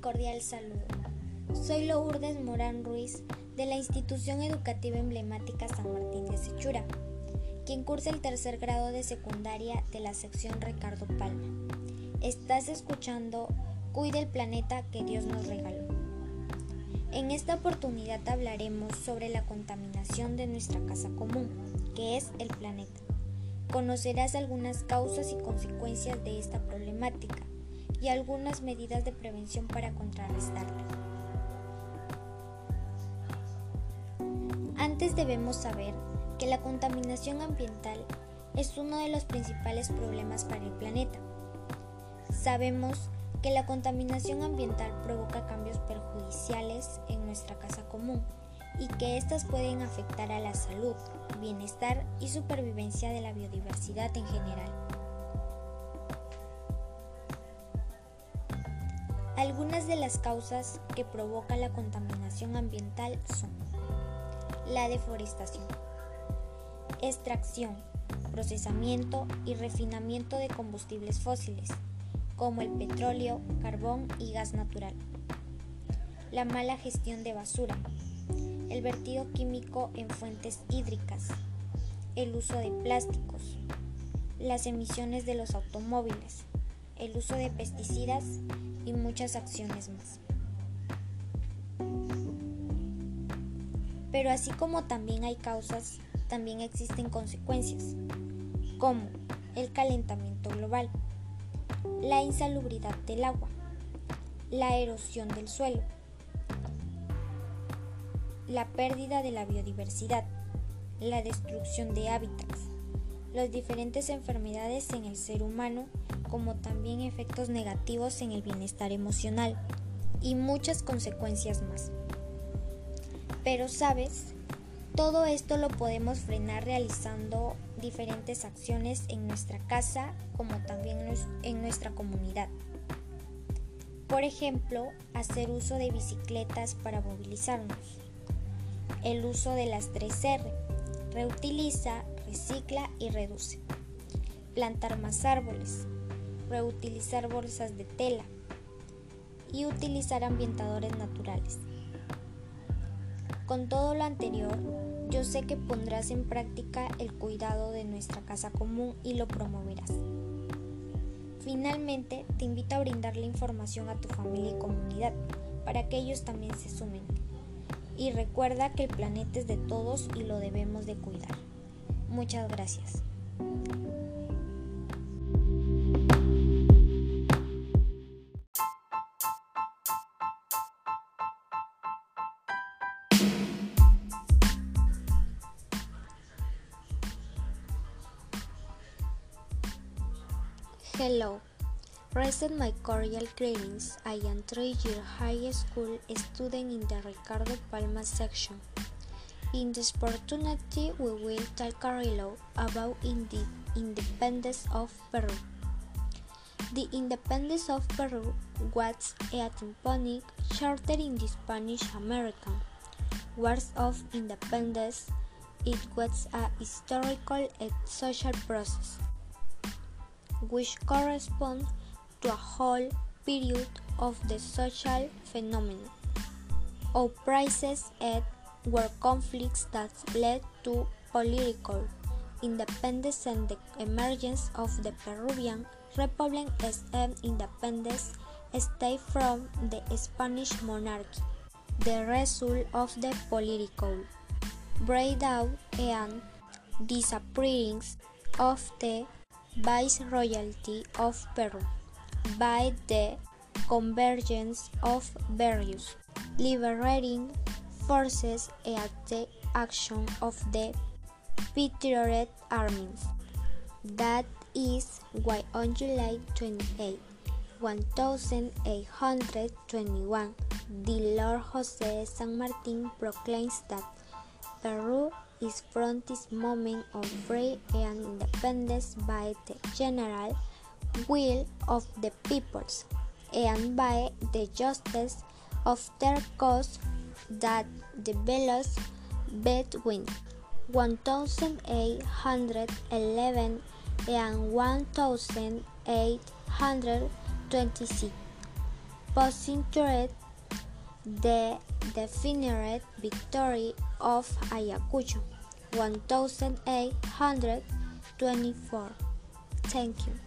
cordial saludo. Soy Lourdes Morán Ruiz de la institución educativa emblemática San Martín de Sechura, quien cursa el tercer grado de secundaria de la sección Ricardo Palma. Estás escuchando Cuide el planeta que Dios nos regaló. En esta oportunidad hablaremos sobre la contaminación de nuestra casa común, que es el planeta. Conocerás algunas causas y consecuencias de esta problemática y algunas medidas de prevención para contrarrestarla. Antes debemos saber que la contaminación ambiental es uno de los principales problemas para el planeta. Sabemos que la contaminación ambiental provoca cambios perjudiciales en nuestra casa común y que éstas pueden afectar a la salud, bienestar y supervivencia de la biodiversidad en general. Algunas de las causas que provocan la contaminación ambiental son la deforestación, extracción, procesamiento y refinamiento de combustibles fósiles, como el petróleo, carbón y gas natural, la mala gestión de basura, el vertido químico en fuentes hídricas, el uso de plásticos, las emisiones de los automóviles, el uso de pesticidas y muchas acciones más. Pero así como también hay causas, también existen consecuencias, como el calentamiento global, la insalubridad del agua, la erosión del suelo, la pérdida de la biodiversidad, la destrucción de hábitats, las diferentes enfermedades en el ser humano como también efectos negativos en el bienestar emocional y muchas consecuencias más. Pero sabes, todo esto lo podemos frenar realizando diferentes acciones en nuestra casa como también en nuestra comunidad. Por ejemplo, hacer uso de bicicletas para movilizarnos. El uso de las 3R. Reutiliza, recicla y reduce. Plantar más árboles reutilizar bolsas de tela y utilizar ambientadores naturales. Con todo lo anterior, yo sé que pondrás en práctica el cuidado de nuestra casa común y lo promoverás. Finalmente, te invito a brindar la información a tu familia y comunidad para que ellos también se sumen. Y recuerda que el planeta es de todos y lo debemos de cuidar. Muchas gracias. Hello, present my cordial greetings. I am three-year high school student in the Ricardo Palma section. In this opportunity, we will talk a little about the independence of Peru. The independence of Peru was a tympanic charter in the Spanish American Wars of Independence. It was a historical and social process which correspond to a whole period of the social phenomenon of prices and were conflicts that led to political independence and the emergence of the Peruvian Republic as an independent state from the Spanish monarchy. The result of the political breakdown and disappearance of the Viceroyalty of Peru by the convergence of various liberating forces and the action of the patriot armies. That is why on July 28, 1821, the Lord Jose San Martin proclaims that Peru is from this moment of free and independence by the general will of the peoples and by the justice of their cause that develops between 1811 and 1826. posing to the definite victory of Ayacucho 1824. Thank you.